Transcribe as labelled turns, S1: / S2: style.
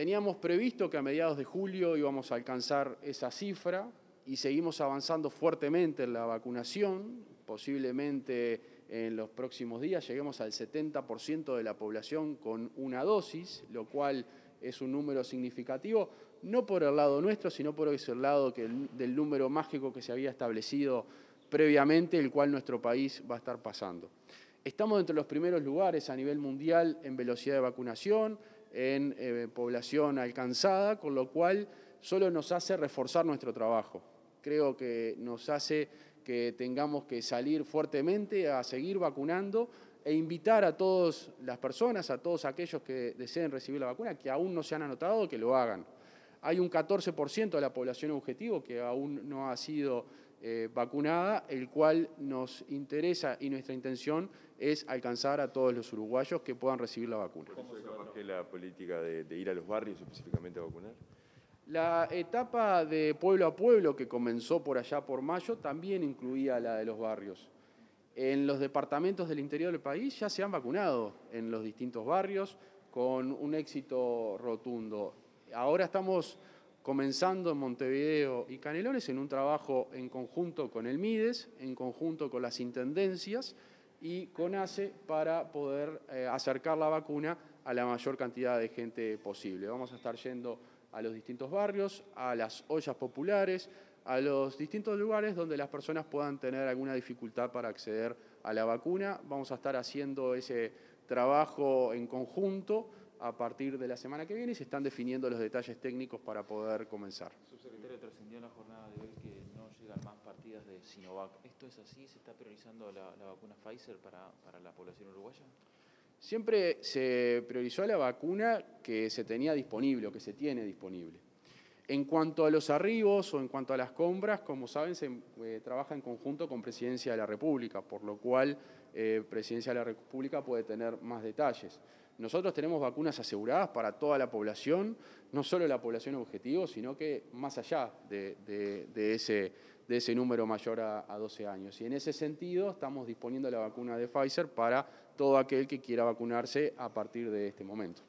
S1: Teníamos previsto que a mediados de julio íbamos a alcanzar esa cifra y seguimos avanzando fuertemente en la vacunación. Posiblemente en los próximos días lleguemos al 70% de la población con una dosis, lo cual es un número significativo, no por el lado nuestro, sino por el lado del número mágico que se había establecido previamente, el cual nuestro país va a estar pasando. Estamos entre los primeros lugares a nivel mundial en velocidad de vacunación, en eh, población alcanzada, con lo cual solo nos hace reforzar nuestro trabajo. Creo que nos hace que tengamos que salir fuertemente a seguir vacunando e invitar a todas las personas, a todos aquellos que deseen recibir la vacuna, que aún no se han anotado, que lo hagan. Hay un 14% de la población objetivo que aún no ha sido eh, vacunada, el cual nos interesa y nuestra intención es alcanzar a todos los uruguayos que puedan recibir la vacuna.
S2: ¿Cómo se la política de, ir a los barrios específicamente a vacunar?
S1: La etapa de pueblo a pueblo que comenzó por allá por mayo también incluía la de los barrios. En los departamentos del interior del país ya se han vacunado en los distintos barrios con un éxito rotundo. Ahora estamos comenzando en Montevideo y Canelones en un trabajo en conjunto con el MIDES, en conjunto con las intendencias y con ACE para poder eh, acercar la vacuna a la mayor cantidad de gente posible. Vamos a estar yendo a los distintos barrios, a las ollas populares, a los distintos lugares donde las personas puedan tener alguna dificultad para acceder a la vacuna. Vamos a estar haciendo ese trabajo en conjunto a partir de la semana que viene y se están definiendo los detalles técnicos para poder comenzar.
S3: Subsecretario, trascendió en la jornada de hoy que no llegan más partidas de Sinovac. ¿Esto es así? ¿Se está priorizando la, vacuna Pfizer para, para la población uruguaya?
S1: Siempre se priorizó la vacuna que se tenía disponible o que se tiene disponible. En cuanto a los arribos o en cuanto a las compras, como saben, se eh, trabaja en conjunto con Presidencia de la República, por lo cual eh, Presidencia de la República puede tener más detalles. Nosotros tenemos vacunas aseguradas para toda la población, no solo la población objetivo, sino que más allá de, ese, número mayor a, a, 12 años. Y en ese sentido estamos disponiendo la vacuna de Pfizer para todo aquel que quiera vacunarse a partir de este momento.